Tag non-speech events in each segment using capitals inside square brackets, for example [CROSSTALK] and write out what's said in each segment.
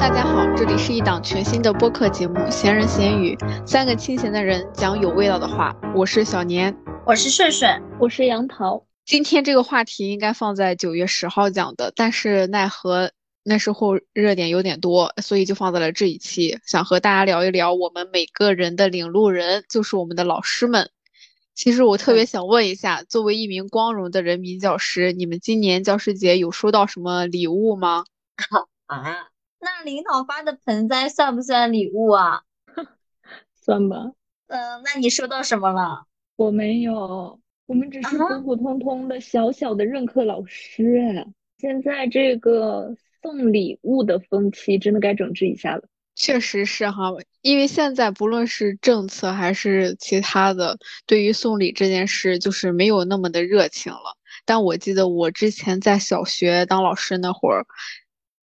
大家好，这里是一档全新的播客节目《闲人闲语》，三个清闲的人讲有味道的话。我是小年，我是顺顺，我是杨桃。今天这个话题应该放在九月十号讲的，但是奈何那时候热点有点多，所以就放在了这一期，想和大家聊一聊我们每个人的领路人，就是我们的老师们。其实我特别想问一下，作为一名光荣的人民教师，你们今年教师节有收到什么礼物吗？[LAUGHS] 啊，那领导发的盆栽算不算礼物啊？[LAUGHS] 算吧。嗯，那你收到什么了？我没有，我们只是普普通通的小小的任课老师。现在这个送礼物的风气真的该整治一下了。确实是哈，因为现在不论是政策还是其他的，对于送礼这件事就是没有那么的热情了。但我记得我之前在小学当老师那会儿，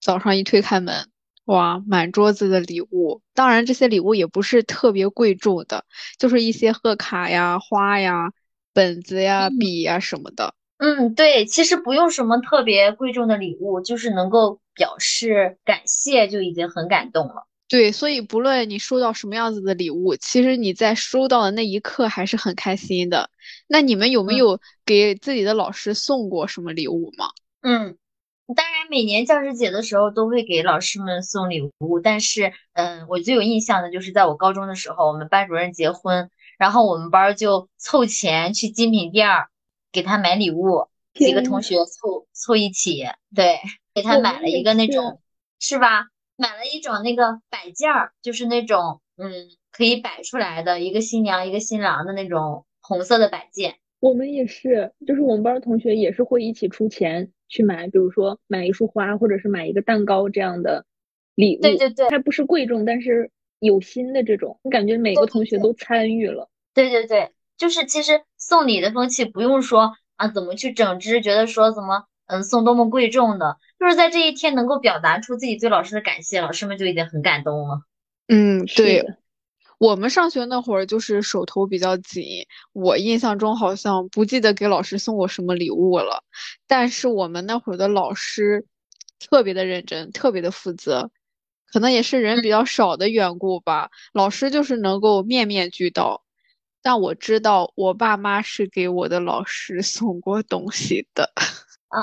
早上一推开门，哇，满桌子的礼物。当然这些礼物也不是特别贵重的，就是一些贺卡呀、花呀、本子呀、笔呀什么的。嗯，对，其实不用什么特别贵重的礼物，就是能够表示感谢就已经很感动了。对，所以不论你收到什么样子的礼物，其实你在收到的那一刻还是很开心的。那你们有没有给自己的老师送过什么礼物吗？嗯，当然每年教师节的时候都会给老师们送礼物，但是，嗯，我最有印象的就是在我高中的时候，我们班主任结婚，然后我们班就凑钱去精品店儿给他买礼物，几个同学凑凑一起，对，给他买了一个那种，是吧？买了一种那个摆件儿，就是那种嗯可以摆出来的一个新娘一个新郎的那种红色的摆件。我们也是，就是我们班同学也是会一起出钱去买，比如说买一束花，或者是买一个蛋糕这样的礼物。对对对，它不是贵重，但是有心的这种，我感觉每个同学都参与了。对对对，就是其实送礼的风气不用说啊，怎么去整治，觉得说怎么。嗯，送多么贵重的，就是在这一天能够表达出自己对老师的感谢，老师们就已经很感动了。嗯，对，我们上学那会儿就是手头比较紧，我印象中好像不记得给老师送过什么礼物了。但是我们那会儿的老师特别的认真，特别的负责，可能也是人比较少的缘故吧。老师就是能够面面俱到。但我知道我爸妈是给我的老师送过东西的。[LAUGHS] 啊，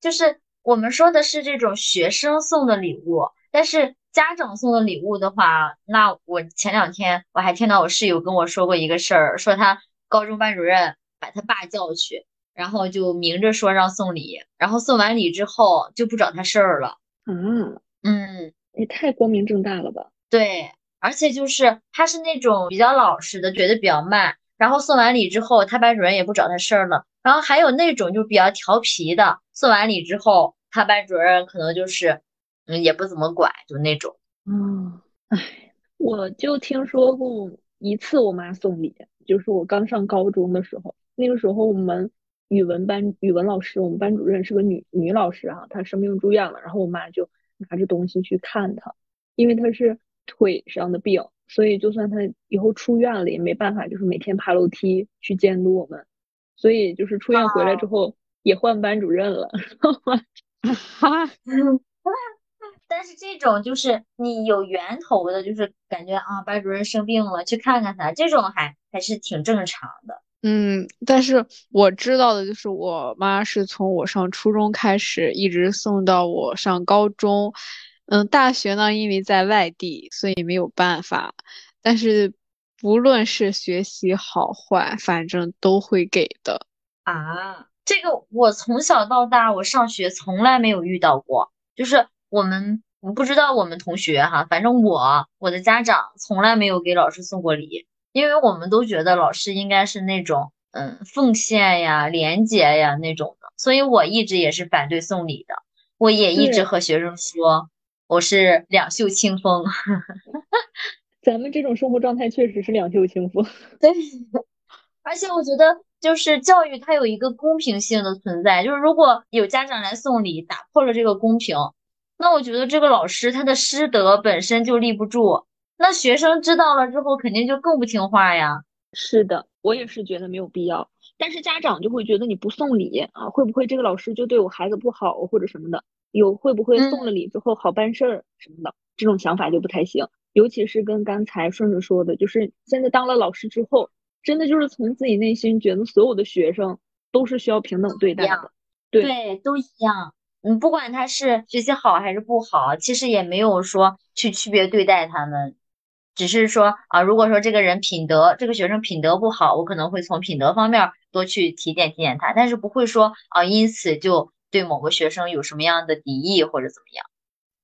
就是我们说的是这种学生送的礼物，但是家长送的礼物的话，那我前两天我还听到我室友跟我说过一个事儿，说他高中班主任把他爸叫去，然后就明着说让送礼，然后送完礼之后就不找他事儿了。嗯嗯，也太光明正大了吧？对，而且就是他是那种比较老实的，觉得比较慢。然后送完礼之后，他班主任也不找他事儿了。然后还有那种就比较调皮的，送完礼之后，他班主任可能就是，嗯，也不怎么管，就那种。嗯，唉，我就听说过一次我妈送礼，就是我刚上高中的时候，那个时候我们语文班语文老师，我们班主任是个女女老师啊，她生病住院了，然后我妈就拿着东西去看她，因为她是腿上的病。所以，就算她以后出院了，也没办法，就是每天爬楼梯去监督我们。所以，就是出院回来之后，也换班主任了。哈，[LAUGHS] 但是这种就是你有源头的，就是感觉啊，班主任生病了，去看看他，这种还还是挺正常的。嗯，但是我知道的就是，我妈是从我上初中开始，一直送到我上高中。嗯，大学呢，因为在外地，所以没有办法。但是不论是学习好坏，反正都会给的啊。这个我从小到大，我上学从来没有遇到过。就是我们，我不知道我们同学哈，反正我我的家长从来没有给老师送过礼，因为我们都觉得老师应该是那种嗯奉献呀、廉洁呀那种的，所以我一直也是反对送礼的。我也一直和学生说。我是两袖清风，[LAUGHS] 咱们这种生活状态确实是两袖清风。[LAUGHS] 对，而且我觉得就是教育它有一个公平性的存在，就是如果有家长来送礼，打破了这个公平，那我觉得这个老师他的师德本身就立不住，那学生知道了之后肯定就更不听话呀。是的，我也是觉得没有必要，但是家长就会觉得你不送礼啊，会不会这个老师就对我孩子不好或者什么的？有会不会送了礼之后好办事儿什么的，这种想法就不太行。尤其是跟刚才顺顺说的，就是现在当了老师之后，真的就是从自己内心觉得所有的学生都是需要平等对待的，对，都一样。嗯，不管他是学习好还是不好，其实也没有说去区别对待他们，只是说啊，如果说这个人品德，这个学生品德不好，我可能会从品德方面多去提点提点他，但是不会说啊，因此就对某个学生有什么样的敌意或者怎么样。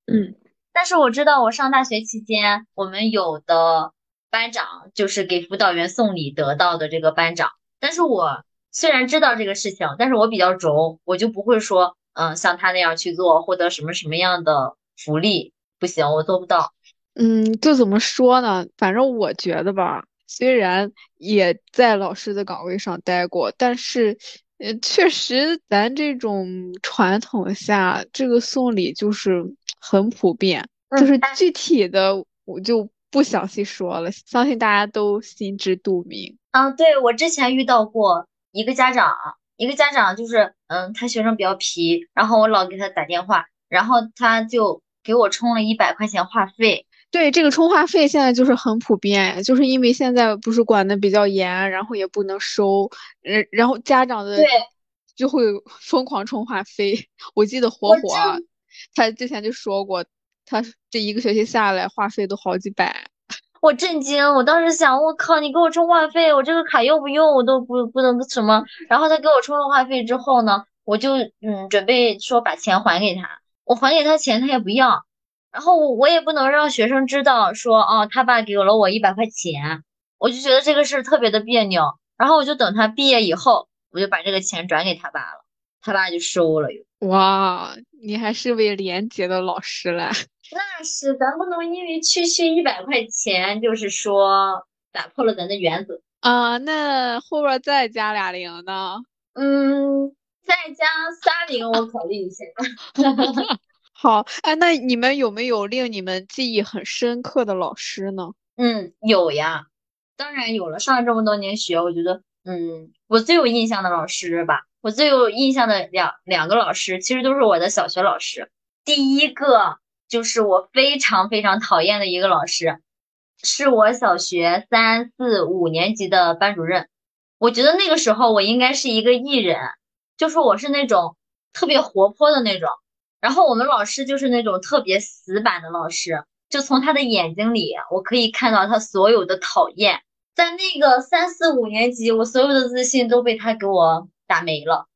嗯。但是我知道，我上大学期间，我们有的班长就是给辅导员送礼得到的这个班长。但是我虽然知道这个事情，但是我比较轴，我就不会说，嗯，像他那样去做，获得什么什么样的福利，不行，我做不到。嗯，就怎么说呢？反正我觉得吧，虽然也在老师的岗位上待过，但是，呃，确实咱这种传统下，这个送礼就是。很普遍，就是具体的我就不详细说了，相信大家都心知肚明。嗯，对我之前遇到过一个家长，一个家长就是，嗯，他学生比较皮，然后我老给他打电话，然后他就给我充了一百块钱话费。对，这个充话费现在就是很普遍，就是因为现在不是管的比较严，然后也不能收，然然后家长的对就会疯狂充话费。我记得火火。他之前就说过，他这一个学期下来话费都好几百，我震惊。我当时想，我靠，你给我充话费，我这个卡用不用我都不不能什么。然后他给我充了话费之后呢，我就嗯准备说把钱还给他。我还给他钱，他也不要。然后我我也不能让学生知道说，哦，他爸给了我一百块钱，我就觉得这个事特别的别扭。然后我就等他毕业以后，我就把这个钱转给他爸了，他爸就收了又。哇，你还是位廉洁的老师嘞！[LAUGHS] 那是，咱不能因为区区一百块钱，就是说打破了咱的原则啊。那后边再加俩零呢？嗯，再加仨零，我考虑一下。[LAUGHS] 好，哎，那你们有没有令你们记忆很深刻的老师呢？嗯，有呀，当然有了。上了这么多年学，我觉得，嗯，我最有印象的老师吧。我最有印象的两两个老师，其实都是我的小学老师。第一个就是我非常非常讨厌的一个老师，是我小学三四五年级的班主任。我觉得那个时候我应该是一个艺人，就是我是那种特别活泼的那种。然后我们老师就是那种特别死板的老师，就从他的眼睛里我可以看到他所有的讨厌。在那个三四五年级，我所有的自信都被他给我。打没了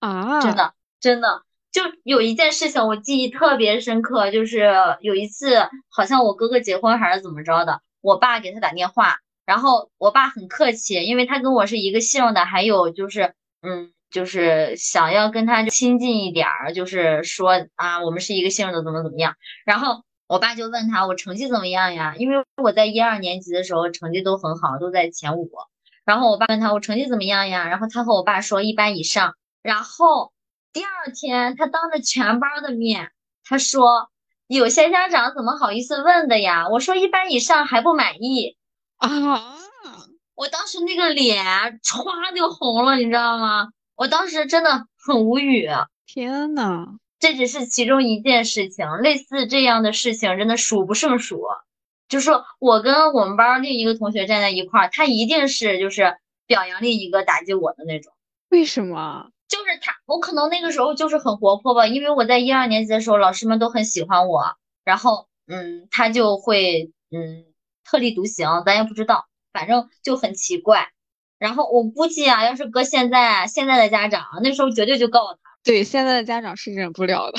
啊！真的真的，就有一件事情我记忆特别深刻，就是有一次好像我哥哥结婚还是怎么着的，我爸给他打电话，然后我爸很客气，因为他跟我是一个姓的，还有就是嗯，就是想要跟他亲近一点儿，就是说啊，我们是一个姓的，怎么怎么样。然后我爸就问他我成绩怎么样呀？因为我在一二年级的时候成绩都很好，都在前五。然后我爸问他我成绩怎么样呀？然后他和我爸说一般以上。然后第二天他当着全班的面，他说有些家长怎么好意思问的呀？我说一般以上还不满意啊！我当时那个脸歘就红了，你知道吗？我当时真的很无语。天呐，这只是其中一件事情，类似这样的事情真的数不胜数。就是我跟我们班另一个同学站在一块儿，他一定是就是表扬另一个打击我的那种。为什么？就是他，我可能那个时候就是很活泼吧，因为我在一二年级的时候，老师们都很喜欢我，然后嗯，他就会嗯特立独行，咱也不知道，反正就很奇怪。然后我估计啊，要是搁现在现在的家长，那时候绝对就告他。对，现在的家长是忍不了的。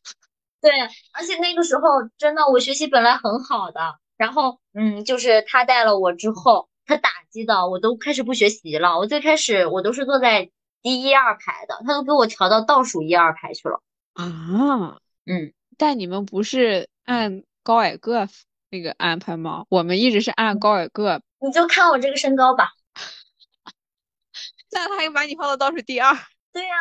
[LAUGHS] 对，而且那个时候真的，我学习本来很好的。然后，嗯，就是他带了我之后，他打击的我都开始不学习了。我最开始我都是坐在第一二排的，他都给我调到倒数一二排去了。啊，嗯，但你们不是按高矮个那个安排吗？我们一直是按高矮个。你就看我这个身高吧。[LAUGHS] 那他又把你放到倒数第二。对呀，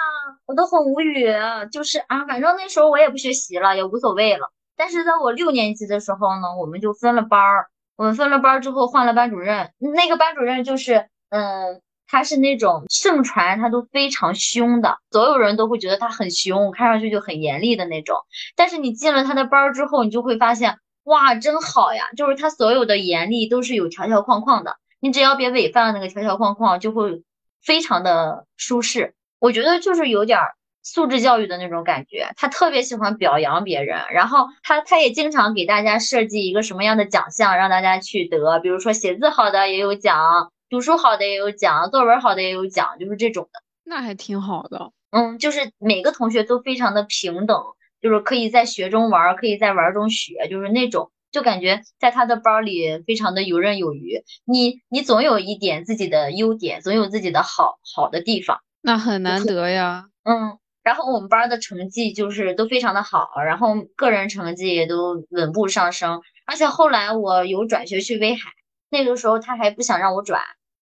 我都很无语。就是啊，反正那时候我也不学习了，也无所谓了。但是在我六年级的时候呢，我们就分了班儿。我们分了班儿之后换了班主任，那个班主任就是，嗯，他是那种盛传他都非常凶的，所有人都会觉得他很凶，看上去就很严厉的那种。但是你进了他的班儿之后，你就会发现，哇，真好呀！就是他所有的严厉都是有条条框框的，你只要别违反了那个条条框框，就会非常的舒适。我觉得就是有点儿素质教育的那种感觉。他特别喜欢表扬别人，然后他他也经常给大家设计一个什么样的奖项让大家去得，比如说写字好的也有奖。读书好的也有奖，作文好的也有奖，就是这种的，那还挺好的。嗯，就是每个同学都非常的平等，就是可以在学中玩，可以在玩中学，就是那种，就感觉在他的班里非常的游刃有余。你你总有一点自己的优点，总有自己的好好的地方，那很难得呀。嗯，然后我们班的成绩就是都非常的好，然后个人成绩也都稳步上升，而且后来我有转学去威海，那个时候他还不想让我转。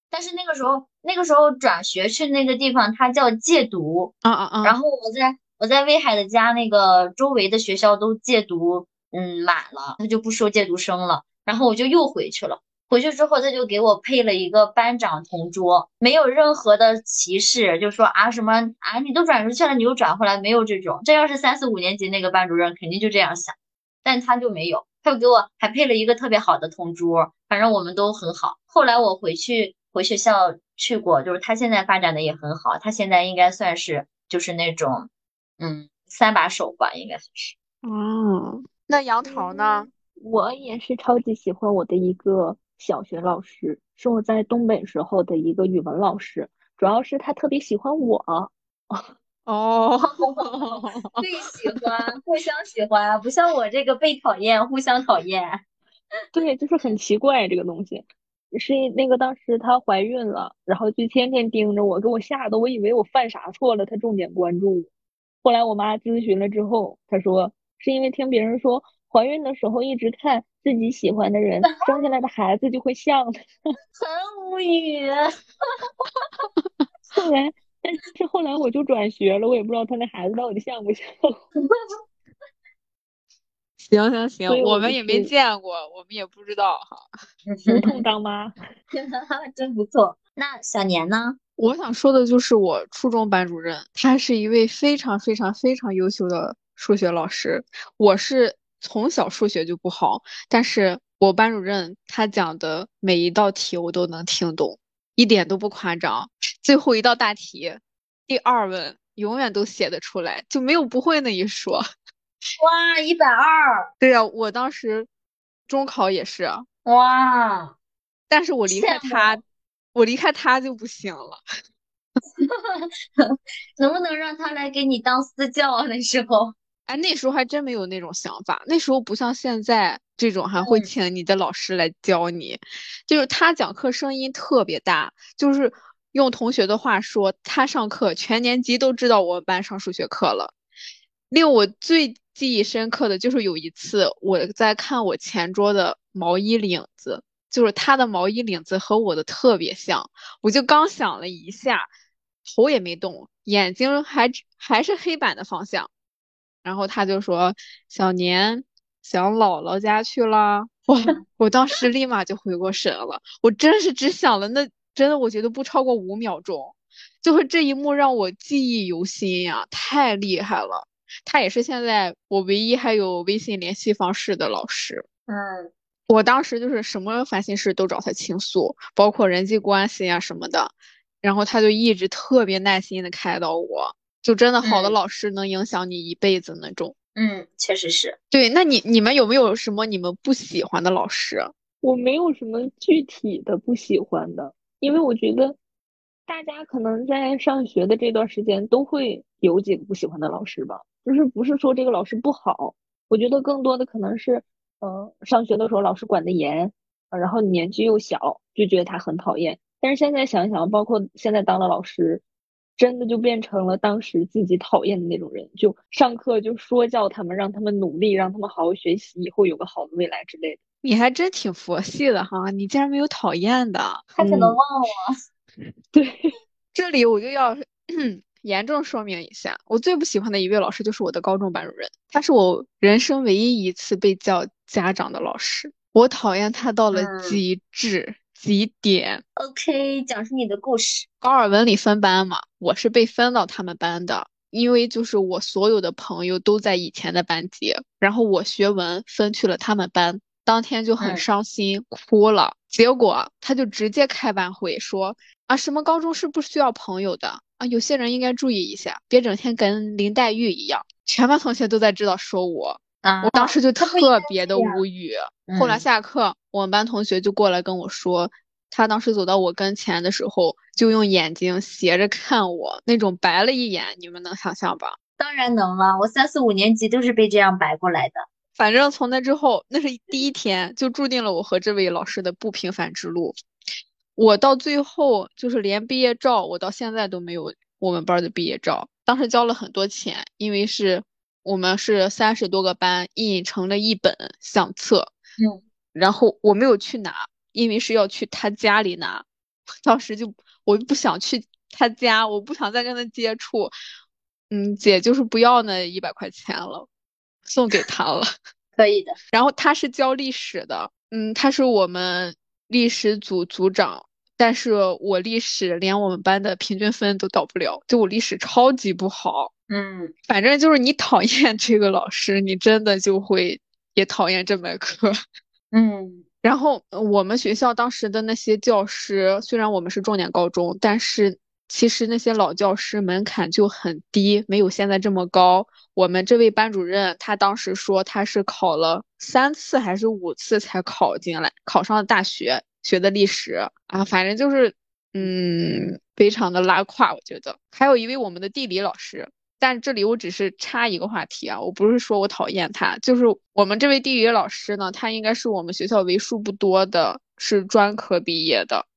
但是那个时候，那个时候转学去那个地方，它叫戒毒啊啊啊！然后我在我在威海的家那个周围的学校都戒毒，嗯，满了，他就不收戒毒生了。然后我就又回去了。回去之后，他就给我配了一个班长同桌，没有任何的歧视，就说啊什么啊，你都转出去了，你又转回来，没有这种。这要是三四五年级那个班主任，肯定就这样想，但他就没有，他就给我还配了一个特别好的同桌，反正我们都很好。后来我回去。回学校去过，就是他现在发展的也很好，他现在应该算是就是那种，嗯，三把手吧，应该算是。哦，那杨桃呢？我也是超级喜欢我的一个小学老师，是我在东北时候的一个语文老师，主要是他特别喜欢我。哦，[LAUGHS] 最喜欢，互相喜欢，不像我这个被讨厌，互相讨厌。[LAUGHS] 对，就是很奇怪这个东西。是那个当时她怀孕了，然后就天天盯着我，给我吓得我以为我犯啥错了，她重点关注我。后来我妈咨询了之后，她说是因为听别人说怀孕的时候一直看自己喜欢的人，生下来的孩子就会像。[LAUGHS] 很无语。后来，但是后来我就转学了，我也不知道他那孩子到底像不像。行 [LAUGHS] 行行，我们也没见过，我们也不知道哈。无痛当妈，[LAUGHS] 真不错。那小年呢？我想说的就是我初中班主任，他是一位非常非常非常优秀的数学老师。我是从小数学就不好，但是我班主任他讲的每一道题我都能听懂，一点都不夸张。最后一道大题，第二问永远都写得出来，就没有不会那一说。[LAUGHS] 哇，一百二！对呀，我当时中考也是。哇！但是我离开他，我离开他就不行了。[LAUGHS] 能不能让他来给你当私教啊？那时候，哎，那时候还真没有那种想法。那时候不像现在这种还会请你的老师来教你。就是他讲课声音特别大，就是用同学的话说，他上课全年级都知道我们班上数学课了。令我最记忆深刻的就是有一次，我在看我前桌的毛衣领子，就是他的毛衣领子和我的特别像，我就刚想了一下，头也没动，眼睛还还是黑板的方向，然后他就说：“小年想姥姥家去了。[LAUGHS] ”哇，[LAUGHS] 我当时立马就回过神了，我真是只想了那真的，我觉得不超过五秒钟，就是这一幕让我记忆犹新呀，太厉害了。他也是现在我唯一还有微信联系方式的老师。嗯，我当时就是什么烦心事都找他倾诉，包括人际关系呀什么的，然后他就一直特别耐心的开导我，就真的好的老师能影响你一辈子那种。嗯，确实是。对，那你你们有没有什么你们不喜欢的老师？我没有什么具体的不喜欢的，因为我觉得大家可能在上学的这段时间都会有几个不喜欢的老师吧。就是不是说这个老师不好，我觉得更多的可能是，嗯，上学的时候老师管得严，然后年纪又小，就觉得他很讨厌。但是现在想想，包括现在当了老师，真的就变成了当时自己讨厌的那种人，就上课就说教他们，让他们努力，让他们好好学习，以后有个好的未来之类的。你还真挺佛系的哈，你竟然没有讨厌的，他可能忘了。对，[LAUGHS] 这里我就要。[CLEARS THROAT] 严重说明一下，我最不喜欢的一位老师就是我的高中班主任，他是我人生唯一一次被叫家长的老师，我讨厌他到了极致极点。OK，讲述你的故事。高二文理分班嘛，我是被分到他们班的，因为就是我所有的朋友都在以前的班级，然后我学文分去了他们班，当天就很伤心，哭了。结果他就直接开班会说啊，什么高中是不需要朋友的啊，有些人应该注意一下，别整天跟林黛玉一样。全班同学都在知道说我，我当时就特别的无语。后来下课，我们班同学就过来跟我说，他当时走到我跟前的时候，就用眼睛斜着看我，那种白了一眼，你们能想象吧？当然能了，我三四五年级都是被这样白过来的。反正从那之后，那是第一天，就注定了我和这位老师的不平凡之路。我到最后就是连毕业照，我到现在都没有我们班的毕业照。当时交了很多钱，因为是我们是三十多个班印成了一本相册，嗯，然后我没有去拿，因为是要去他家里拿，当时就我就不想去他家，我不想再跟他接触，嗯，姐就是不要那一百块钱了，送给他了，[LAUGHS] 可以的。然后他是教历史的，嗯，他是我们历史组组长。但是我历史连我们班的平均分都到不了，就我历史超级不好。嗯，反正就是你讨厌这个老师，你真的就会也讨厌这门课。[LAUGHS] 嗯，然后我们学校当时的那些教师，虽然我们是重点高中，但是其实那些老教师门槛就很低，没有现在这么高。我们这位班主任他当时说他是考了三次还是五次才考进来，考上了大学。学的历史啊，反正就是，嗯，非常的拉胯，我觉得。还有一位我们的地理老师，但这里我只是插一个话题啊，我不是说我讨厌他，就是我们这位地理老师呢，他应该是我们学校为数不多的是专科毕业的，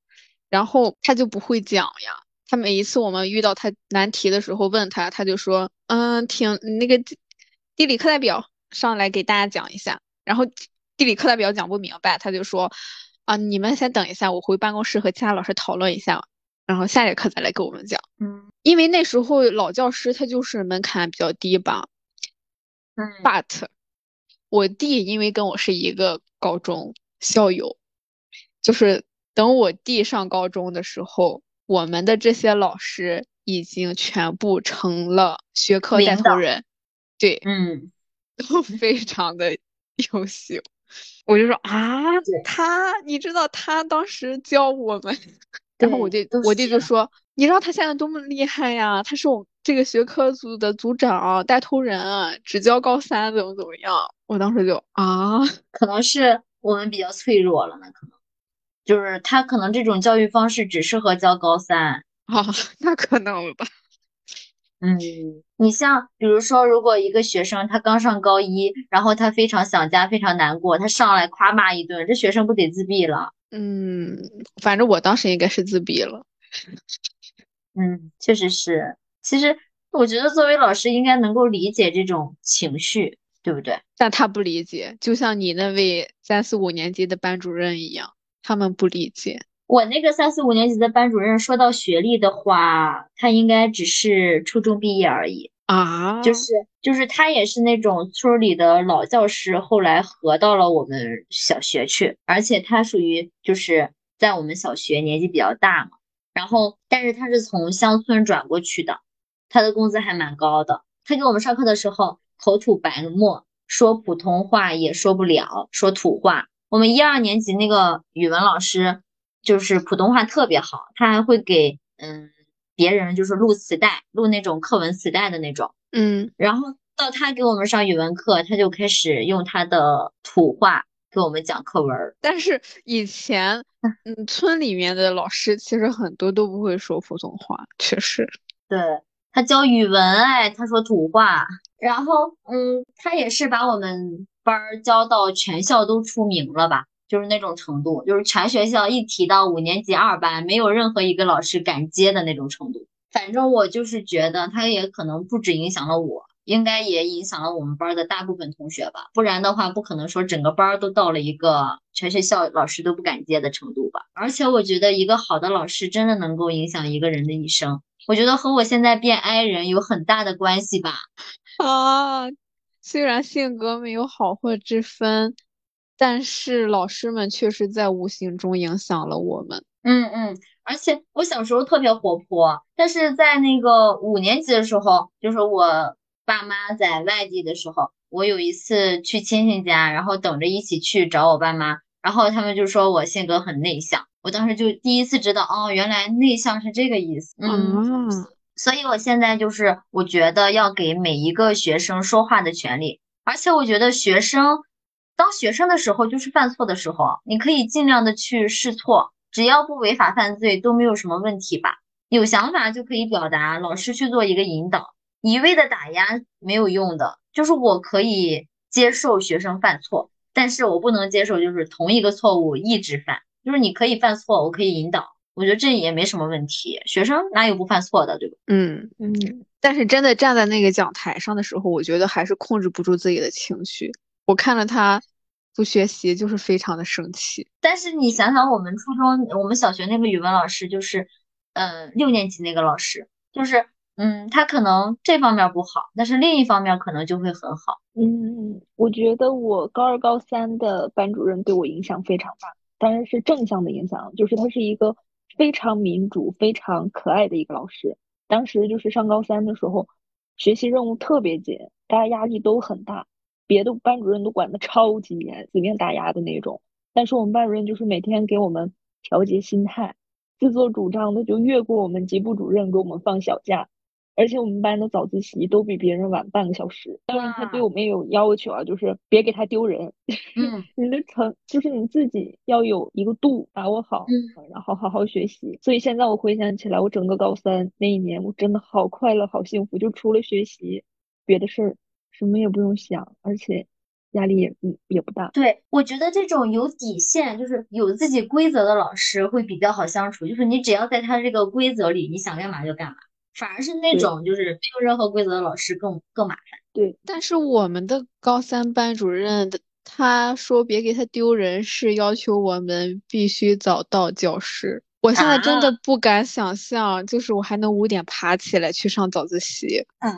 然后他就不会讲呀，他每一次我们遇到他难题的时候问他，他就说，嗯，挺那个地理课代表上来给大家讲一下，然后地理课代表讲不明白，他就说。啊，你们先等一下，我回办公室和其他老师讨论一下，然后下节课再来给我们讲。嗯，因为那时候老教师他就是门槛比较低吧。嗯，but 我弟因为跟我是一个高中校友，就是等我弟上高中的时候，我们的这些老师已经全部成了学科带头人，对，嗯，都非常的 [LAUGHS] 优秀。我就说啊，他，你知道他当时教我们，[LAUGHS] 然后我弟我弟就说，你知道他现在多么厉害呀？他是我们这个学科组的组长带头人，只教高三，怎么怎么样？我当时就啊，可能是我们比较脆弱了，那可能就是他可能这种教育方式只适合教高三啊，[LAUGHS] 那可能吧。嗯，你像比如说，如果一个学生他刚上高一，然后他非常想家，非常难过，他上来夸骂一顿，这学生不得自闭了？嗯，反正我当时应该是自闭了。[LAUGHS] 嗯，确实是。其实我觉得作为老师应该能够理解这种情绪，对不对？但他不理解，就像你那位三四五年级的班主任一样，他们不理解。我那个三四五年级的班主任，说到学历的话，他应该只是初中毕业而已啊。就是就是他也是那种村里的老教师，后来合到了我们小学去，而且他属于就是在我们小学年纪比较大嘛。然后，但是他是从乡村转过去的，他的工资还蛮高的。他给我们上课的时候口吐白沫，说普通话也说不了，说土话。我们一二年级那个语文老师。就是普通话特别好，他还会给嗯别人就是录磁带，录那种课文磁带的那种，嗯，然后到他给我们上语文课，他就开始用他的土话给我们讲课文。但是以前 [LAUGHS] 嗯村里面的老师其实很多都不会说普通话，确实。对他教语文，哎，他说土话，然后嗯他也是把我们班教到全校都出名了吧。就是那种程度，就是全学校一提到五年级二班，没有任何一个老师敢接的那种程度。反正我就是觉得，他也可能不止影响了我，应该也影响了我们班的大部分同学吧。不然的话，不可能说整个班都到了一个全学校老师都不敢接的程度吧。而且我觉得，一个好的老师真的能够影响一个人的一生。我觉得和我现在变 I 人有很大的关系吧。啊，虽然性格没有好坏之分。但是老师们确实在无形中影响了我们。嗯嗯，而且我小时候特别活泼，但是在那个五年级的时候，就是我爸妈在外地的时候，我有一次去亲戚家，然后等着一起去找我爸妈，然后他们就说我性格很内向，我当时就第一次知道，哦，原来内向是这个意思。嗯，所以我现在就是我觉得要给每一个学生说话的权利，而且我觉得学生当学生的时候就是犯错的时候，你可以尽量的去试错。只要不违法犯罪都没有什么问题吧？有想法就可以表达，老师去做一个引导，一味的打压没有用的。就是我可以接受学生犯错，但是我不能接受就是同一个错误一直犯。就是你可以犯错，我可以引导，我觉得这也没什么问题。学生哪有不犯错的，对吧？嗯嗯。但是真的站在那个讲台上的时候，我觉得还是控制不住自己的情绪。我看了他。不学习就是非常的生气，但是你想想，我们初中、我们小学那个语文老师，就是，嗯，六年级那个老师，就是，嗯，他可能这方面不好，但是另一方面可能就会很好。嗯，我觉得我高二、高三的班主任对我影响非常大，当然是正向的影响，就是他是一个非常民主、非常可爱的一个老师。当时就是上高三的时候，学习任务特别紧，大家压力都很大。别的班主任都管的超级严，死命打压的那种，但是我们班主任就是每天给我们调节心态，自作主张的就越过我们级部主任给我们放小假。而且我们班的早自习都比别人晚半个小时。当然，他对我们也有要求啊，就是别给他丢人。嗯，[LAUGHS] 你的成就是你自己要有一个度，把握好，然后好好学习。所以现在我回想起来，我整个高三那一年，我真的好快乐，好幸福，就除了学习，别的事儿。什么也不用想，而且压力也嗯也不大。对，我觉得这种有底线，就是有自己规则的老师会比较好相处。就是你只要在他这个规则里，你想干嘛就干嘛。反而是那种就是没有任何规则的老师更更麻烦。对，但是我们的高三班主任的他说别给他丢人，是要求我们必须早到教室。我现在真的不敢想象，就是我还能五点爬起来去上早自习啊！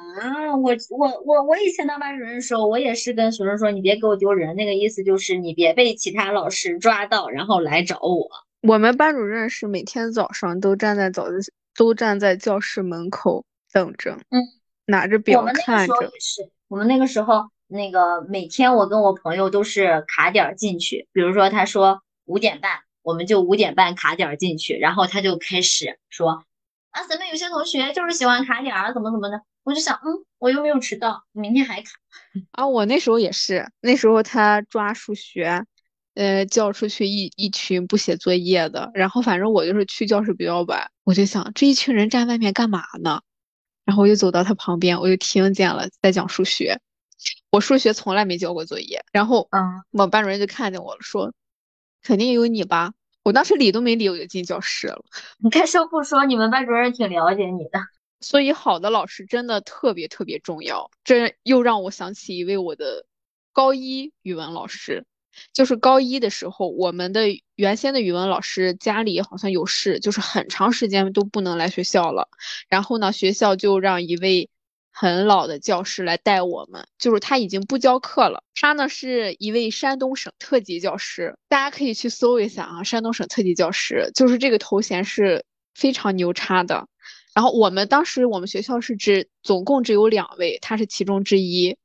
我我我我以前当班主任的时候，我也是跟学生说，你别给我丢人，那个意思就是你别被其他老师抓到，然后来找我。我们班主任是每天早上都站在早自习，都站在教室门口等着，嗯，拿着表看着。我们那个时候也是，我们那个时候那个每天我跟我朋友都是卡点进去，比如说他说五点半。我们就五点半卡点进去，然后他就开始说啊，咱们有些同学就是喜欢卡点儿，怎么怎么的。我就想，嗯，我又没有迟到，明天还卡。啊，我那时候也是，那时候他抓数学，呃，叫出去一一群不写作业的，然后反正我就是去教室比较晚，我就想这一群人站外面干嘛呢？然后我就走到他旁边，我就听见了在讲数学。我数学从来没交过作业，然后嗯，我班主任就看见我了，说。肯定有你吧！我当时理都没理，我就进教室了。你该说不说，你们班主任挺了解你的。所以，好的老师真的特别特别重要。这又让我想起一位我的高一语文老师，就是高一的时候，我们的原先的语文老师家里好像有事，就是很长时间都不能来学校了。然后呢，学校就让一位。很老的教师来带我们，就是他已经不教课了。他呢是一位山东省特级教师，大家可以去搜一下啊，山东省特级教师，就是这个头衔是非常牛叉的。然后我们当时我们学校是只总共只有两位，他是其中之一。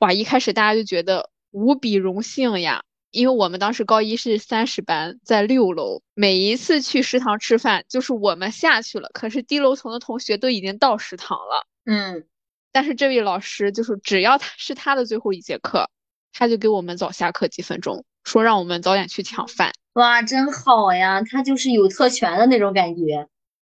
哇，一开始大家就觉得无比荣幸呀，因为我们当时高一是三十班，在六楼，每一次去食堂吃饭，就是我们下去了，可是低楼层的同学都已经到食堂了。嗯。但是这位老师就是，只要他是他的最后一节课，他就给我们早下课几分钟，说让我们早点去抢饭。哇，真好呀！他就是有特权的那种感觉。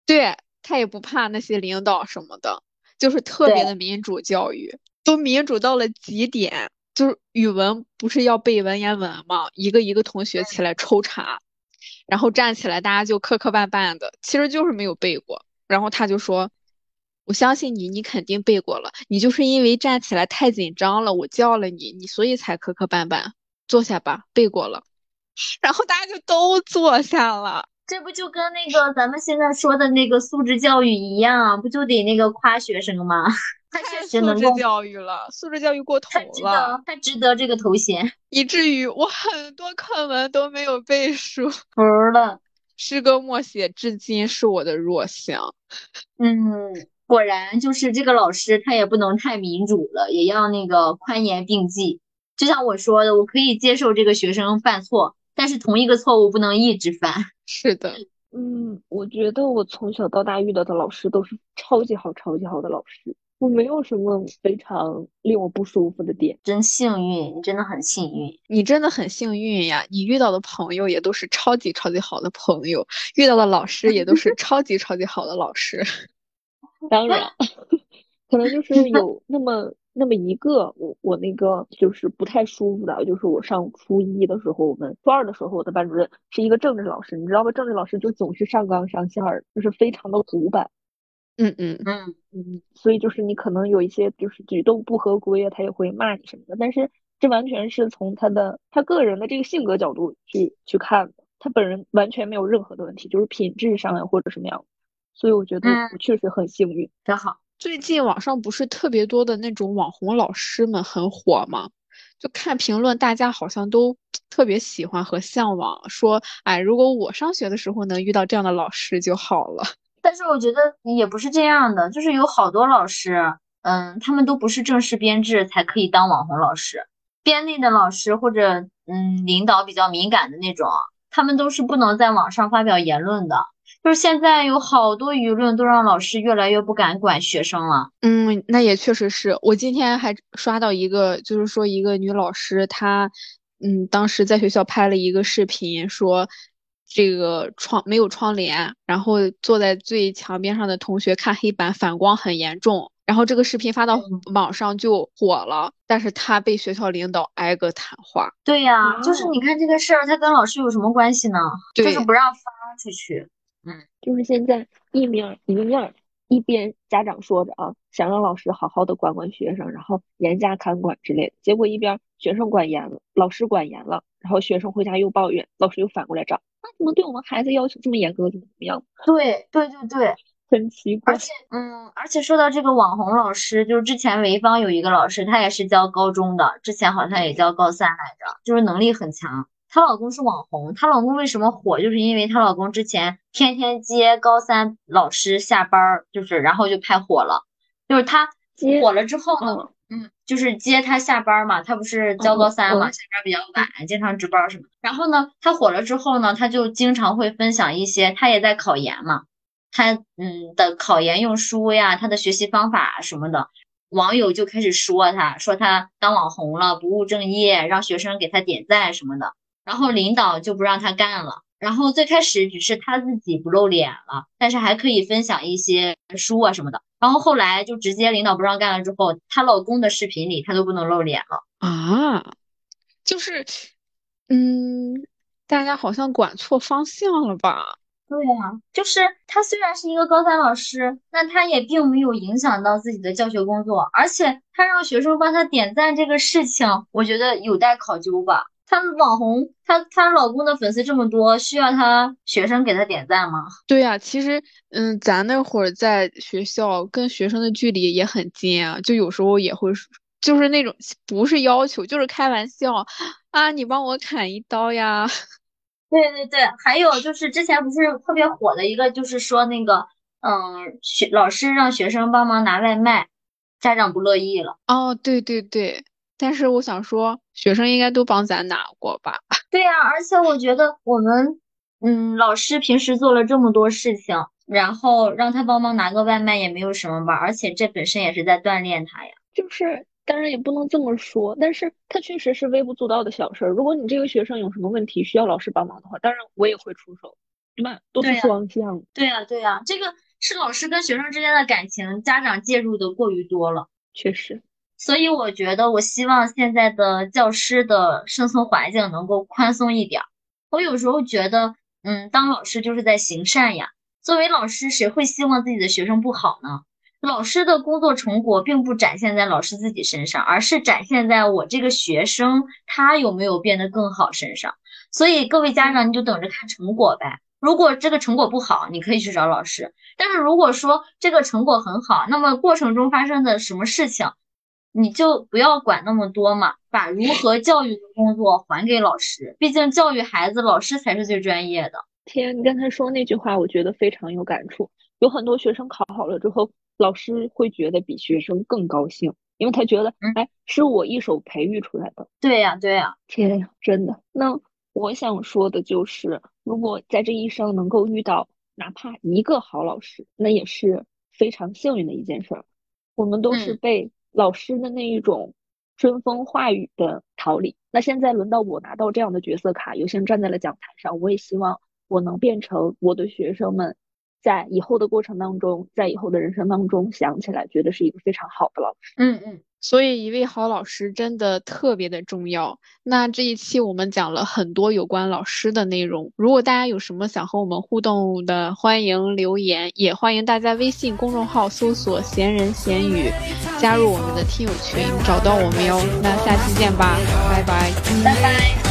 对他也不怕那些领导什么的，就是特别的民主教育，都民主到了极点。就是语文不是要背文言文吗？一个一个同学起来抽查，然后站起来，大家就磕磕绊绊的，其实就是没有背过。然后他就说。我相信你，你肯定背过了。你就是因为站起来太紧张了，我叫了你，你所以才磕磕绊绊。坐下吧，背过了。[LAUGHS] 然后大家就都坐下了。这不就跟那个咱们现在说的那个素质教育一样，不就得那个夸学生吗？[LAUGHS] 他确太素质教育了，素质教育过头了，得，他值得这个头衔。以至于我很多课文都没有背熟，[LAUGHS] 服了，诗歌默写至今是我的弱项。嗯，果然就是这个老师，他也不能太民主了，也要那个宽严并济。就像我说的，我可以接受这个学生犯错，但是同一个错误不能一直犯。[LAUGHS] 是的，嗯，我觉得我从小到大遇到的老师都是超级好、超级好的老师，我没有什么非常令我不舒服的点。真幸运，你真的很幸运。你真的很幸运呀！你遇到的朋友也都是超级超级好的朋友，遇到的老师也都是 [LAUGHS] 超级超级好的老师。当然，[LAUGHS] 可能就是有那么那么一个，我我那个就是不太舒服的，就是我上初一的时候，我们初二的时候，我的班主任是一个政治老师，你知道吧？政治老师就总是上纲上线儿，就是非常的古板。嗯嗯，嗯，嗯，所以就是你可能有一些就是举动不合规啊，他也会骂你什么的，但是这完全是从他的他个人的这个性格角度去去看的，他本人完全没有任何的问题，就是品质上呀或者什么样，所以我觉得嗯我确实很幸运。真好。最近网上不是特别多的那种网红老师们很火吗？就看评论，大家好像都 [TSK] 特别喜欢和向往，说，哎，如果我上学的时候能遇到这样的老师就好了。[LAUGHS] 但是我觉得也不是这样的，就是有好多老师，嗯，他们都不是正式编制才可以当网红老师，编内的老师或者嗯领导比较敏感的那种，他们都是不能在网上发表言论的。就是现在有好多舆论都让老师越来越不敢管学生了。嗯，那也确实是我今天还刷到一个，就是说一个女老师，她嗯当时在学校拍了一个视频，说这个窗没有窗帘，然后坐在最墙边上的同学看黑板反光很严重，然后这个视频发到嗯网上就火了，但是他被学校领导挨个谈话。对呀，就是哦你看这个事儿，他跟老师有什么关系呢？就是不让发出去。嗯就是现在一面儿一面儿，一边家长说着啊，想让老师好好的管管学生，然后严加看管之类的，结果一边学生管严了，老师管严了，然后学生回家又抱怨，老师又反过来找，那怎么对我们孩子要求这么严格，怎么怎么样？对对对对，很奇怪而。且，嗯，而且说到这个网红老师，就是之前潍坊有一个老师，他也是教高中的，之前好像也教高三来着，就是能力很强。她老公是网红，她老公为什么火？就是因为她老公之前天天接高三老师下班儿，就是然后就拍火了。就是他火了之后呢，嗯嗯，就是接他下班嘛，他不是教高三嘛，下班比较晚，经常值班什么。然后呢，他火了之后呢，他就经常会分享一些，他也在考研嘛，他嗯的考研用书呀，他的学习方法什么的，网友就开始说他，说他当网红了，不务正业，让学生给他点赞什么的。然后领导就不让他干了。然后最开始只是他自己不露脸了，但是还可以分享一些书啊什么的。然后后来就直接领导不让干了之后，她老公的视频里她都不能露脸了。啊，就是，嗯，大家好像管错方向了吧？对呀，就是她虽然是一个高三老师，那她也并没有影响到自己的教学工作，而且她让学生帮她点赞这个事情，我觉得有待考究吧。她网红，她她老公的粉丝这么多，需要她学生给她点赞吗？对呀，其实，嗯，咱那会儿在学校跟学生的距离也很近啊，就有时候也会，就是那种不是要求，就是开玩笑啊，你帮我砍一刀呀。[LAUGHS] 对对对，还有就是之前不是特别火的一个，就是说那个，嗯，学老师让学生帮忙拿外卖，家长不乐意了。哦，对对对，但是我想说，学生应该都帮咱拿过吧？[LAUGHS] 对呀，而且我觉得我们，嗯，老师平时做了这么多事情，然后让他帮忙拿个外卖也没有什么吧，而且这本身也是在锻炼他呀。就是当然也不能这么说，但是他确实是微不足道的小事儿。如果你这个学生有什么问题需要老师帮忙的话，当然我也会出手，对吧？都是双向的，对呀，对呀，这个是老师跟学生之间的感情，家长介入的过于多了。确实。所以我觉得，我希望现在的教师的生存环境能够宽松一点。我有时候觉得，嗯，当老师就是在行善呀。作为老师，谁会希望自己的学生不好呢？老师的工作成果并不展现在老师自己身上，而是展现在我这个学生他有没有变得更好身上。所以各位家长，你就等着看成果呗。如果这个成果不好，你可以去找老师。但是如果说这个成果很好，那么过程中发生的什么事情，你就不要管那么多嘛，把如何教育的工作还给老师。毕竟教育孩子，老师才是最专业的。天，你刚才说那句话，我觉得非常有感触。有很多学生考好了之后，老师会觉得比学生更高兴，因为他觉得，哎，是我一手培育出来的。对呀，对呀，天呀，真的。那我想说的就是，如果在这一生能够遇到哪怕一个好老师，那也是非常幸运的一件事儿。我们都是被老师的那一种春风化雨的桃李。那现在轮到我拿到这样的角色卡，有幸站在了讲台上，我也希望我能变成我的学生们。在以后的过程当中，在以后的人生当中，想起来觉得是一个非常好的老师。嗯嗯，所以一位好老师真的特别的重要。那这一期我们讲了很多有关老师的内容。如果大家有什么想和我们互动的，欢迎留言，也欢迎大家微信公众号搜索“闲人闲语”，加入我们的听友群，找到我们哟。那下期见吧，拜拜，拜拜。